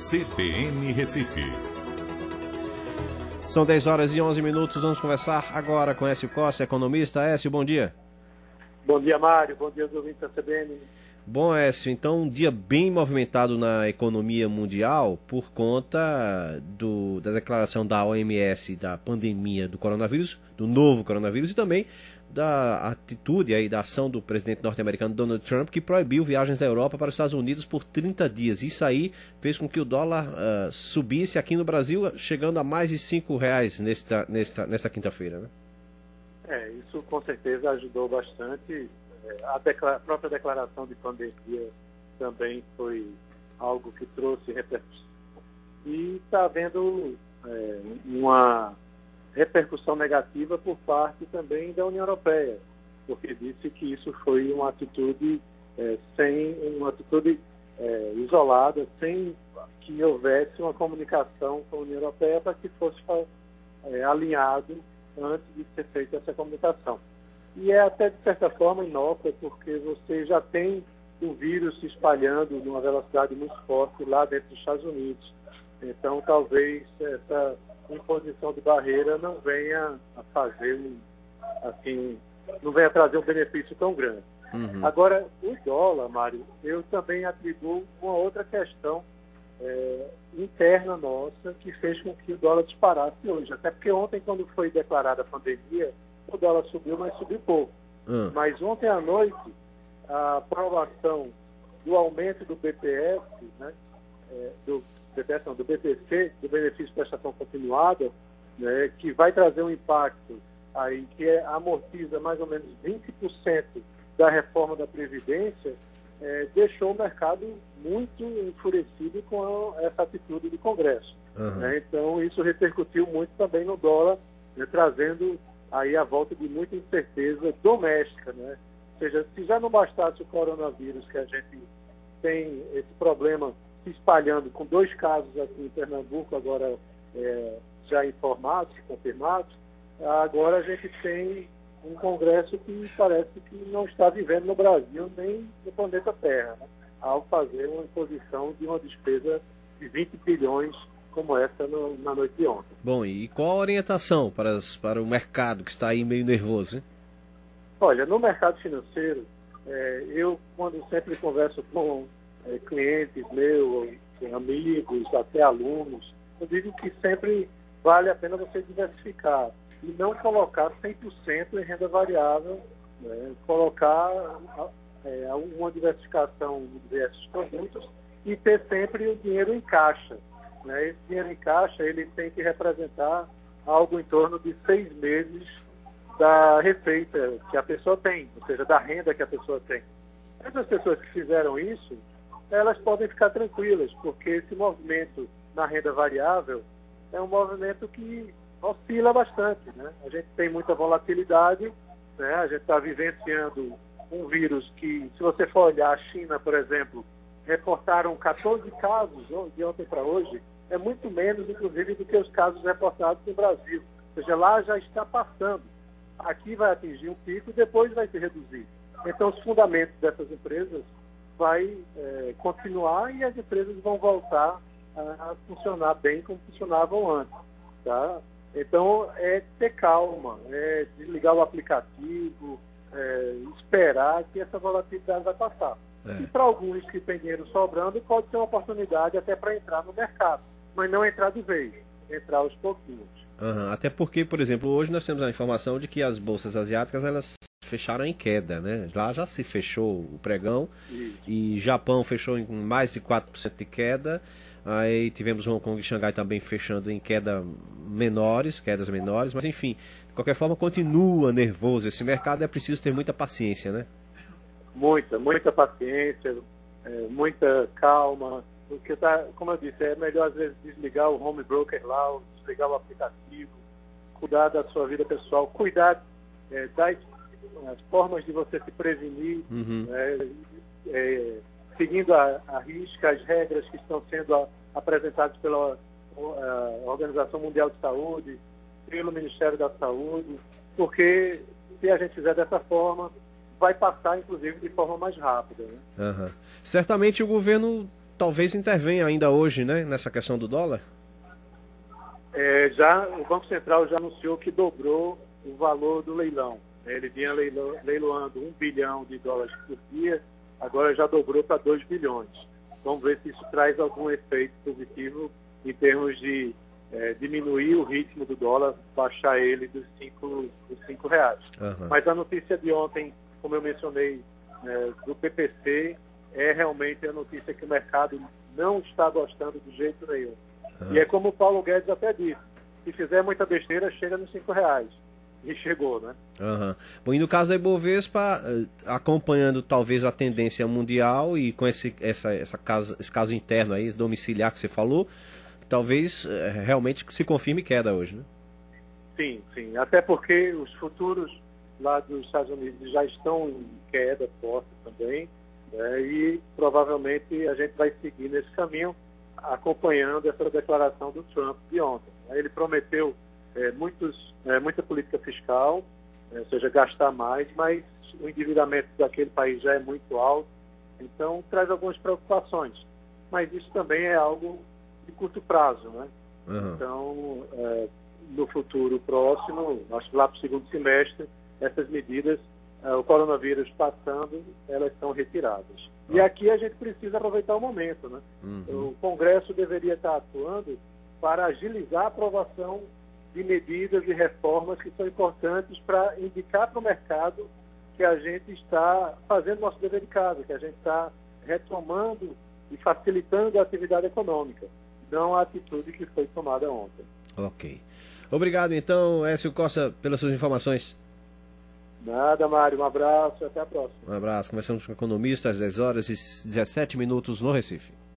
CBN Recife. São 10 horas e 11 minutos. Vamos conversar agora com Écio Costa, economista. Écio, bom dia. Bom dia, Mário. Bom dia, ouvintes da CBN. Bom, Écio, então um dia bem movimentado na economia mundial por conta do, da declaração da OMS da pandemia do coronavírus, do novo coronavírus e também da atitude aí, da ação do presidente norte-americano Donald Trump, que proibiu viagens da Europa para os Estados Unidos por 30 dias. Isso aí fez com que o dólar uh, subisse aqui no Brasil, chegando a mais de 5 reais nesta, nesta, nesta quinta-feira, né? É, isso com certeza ajudou bastante. A, declara a própria declaração de pandemia também foi algo que trouxe repercussão. E está havendo é, uma repercussão negativa por parte também da União Europeia, porque disse que isso foi uma atitude é, sem uma atitude é, isolada, sem que houvesse uma comunicação com a União Europeia para que fosse é, alinhado antes de ser feita essa comunicação. E é até de certa forma inócua, porque você já tem o vírus se espalhando numa velocidade muito forte lá dentro dos Estados Unidos. Então, talvez essa imposição de barreira não venha a fazer um, assim, não venha trazer um benefício tão grande. Uhum. Agora, o dólar, Mário, eu também atribuo uma outra questão é, interna nossa que fez com que o dólar disparasse hoje. Até porque ontem, quando foi declarada a pandemia, o dólar subiu, mas subiu pouco. Uhum. Mas ontem à noite, a aprovação do aumento do BPS, né, é, do BPS não, do BPC, do benefício de prestação continuada, né, que vai trazer um impacto aí que é, amortiza mais ou menos 20% da reforma da Previdência, é, deixou o mercado muito enfurecido com a, essa atitude do Congresso. Uhum. Né? Então, isso repercutiu muito também no dólar, né, trazendo aí a volta de muita incerteza doméstica. Né? Ou seja, se já não bastasse o coronavírus, que a gente tem esse problema se espalhando com dois casos aqui em Pernambuco, agora é, já informados, confirmados, agora a gente tem um Congresso que parece que não está vivendo no Brasil nem no planeta Terra, né? ao fazer uma imposição de uma despesa de 20 bilhões como essa no, na noite de ontem. Bom, e qual a orientação para, as, para o mercado que está aí meio nervoso? Hein? Olha, no mercado financeiro, é, eu quando sempre converso com é, clientes meus, amigos, até alunos, eu digo que sempre vale a pena você diversificar e não colocar 100% em renda variável, né? colocar é, uma diversificação de diversos produtos e ter sempre o dinheiro em caixa. Né? Esse dinheiro em caixa ele tem que representar algo em torno de seis meses da receita que a pessoa tem, ou seja, da renda que a pessoa tem. Essas pessoas que fizeram isso, elas podem ficar tranquilas, porque esse movimento na renda variável é um movimento que oscila bastante. Né? A gente tem muita volatilidade, né? a gente está vivenciando um vírus que, se você for olhar a China, por exemplo, reportaram 14 casos de ontem para hoje, é muito menos, inclusive, do que os casos reportados no Brasil. Ou seja, lá já está passando. Aqui vai atingir um pico e depois vai se reduzir. Então, os fundamentos dessas empresas vai é, continuar e as empresas vão voltar a, funcionar bem como funcionavam antes. Tá? Então, é ter calma, é desligar o aplicativo, é, esperar que essa volatilidade vai passar. É. E para alguns que têm dinheiro sobrando, pode ser uma oportunidade até para entrar no mercado, mas não entrar de vez, entrar aos pouquinhos. Uhum. Até porque, por exemplo, hoje nós temos a informação de que as bolsas asiáticas elas fecharam em queda, né? Lá já se fechou o pregão Isso. e Japão fechou em mais de 4% de queda. Aí tivemos Hong Kong e Xangai também fechando em queda menores, quedas menores, mas enfim, de qualquer forma continua nervoso esse mercado, é preciso ter muita paciência, né? Muita, muita paciência, é, muita calma, porque tá, como eu disse, é melhor às vezes desligar o home broker lá, desligar o aplicativo, cuidar da sua vida pessoal, cuidar é, das as formas de você se prevenir, uhum. é, é, seguindo a, a, risca as regras que estão sendo a, apresentadas pela Organização Mundial de Saúde, pelo Ministério da Saúde, porque se a gente fizer dessa forma, vai passar, inclusive, de forma mais rápida. Né? Uhum. Certamente o governo talvez intervenha ainda hoje, né, nessa questão do dólar? É, já o Banco Central já anunciou que dobrou o valor do leilão. Ele vinha leilo, leiloando um bilhão de dólares por dia, agora já dobrou para 2 bilhões. Vamos ver se isso traz algum efeito positivo em termos de é, diminuir o ritmo do dólar, baixar ele dos 5 dos cinco reais. Uhum. Mas a notícia de ontem, como eu mencionei, é, do PPC, é realmente a notícia que o mercado não está gostando de jeito nenhum. Uhum. E é como o Paulo Guedes até disse, se fizer muita besteira, chega nos 5 reais. E chegou, né? Uhum. Bom, e no caso da Ibovespa, eh, acompanhando talvez a tendência mundial e com esse, essa, essa casa, esse caso interno aí, domiciliar que você falou, talvez é, realmente se confirme queda hoje, né? Sim, sim. Até porque os futuros lá dos Estados Unidos já estão em queda forte também, né? e provavelmente a gente vai seguir nesse caminho, acompanhando essa declaração do Trump de ontem. Né? Ele prometeu é, muitos, é, muita política fiscal, é, ou seja, gastar mais, mas o endividamento daquele país já é muito alto, então traz algumas preocupações. Mas isso também é algo de curto prazo, né? Uhum. Então, é, no futuro próximo, acho que lá para o segundo semestre, essas medidas, o coronavírus passando, elas são retiradas. Uhum. E aqui a gente precisa aproveitar o momento, né? Uhum. O Congresso deveria estar atuando para agilizar a aprovação de medidas e reformas que são importantes para indicar para o mercado que a gente está fazendo nosso dever de casa, que a gente está retomando e facilitando a atividade econômica não a atitude que foi tomada ontem. Ok. Obrigado, então, Écio Costa, pelas suas informações. Nada, Mário. Um abraço e até a próxima. Um abraço. Começamos com o economista às 10 horas e 17 minutos no Recife.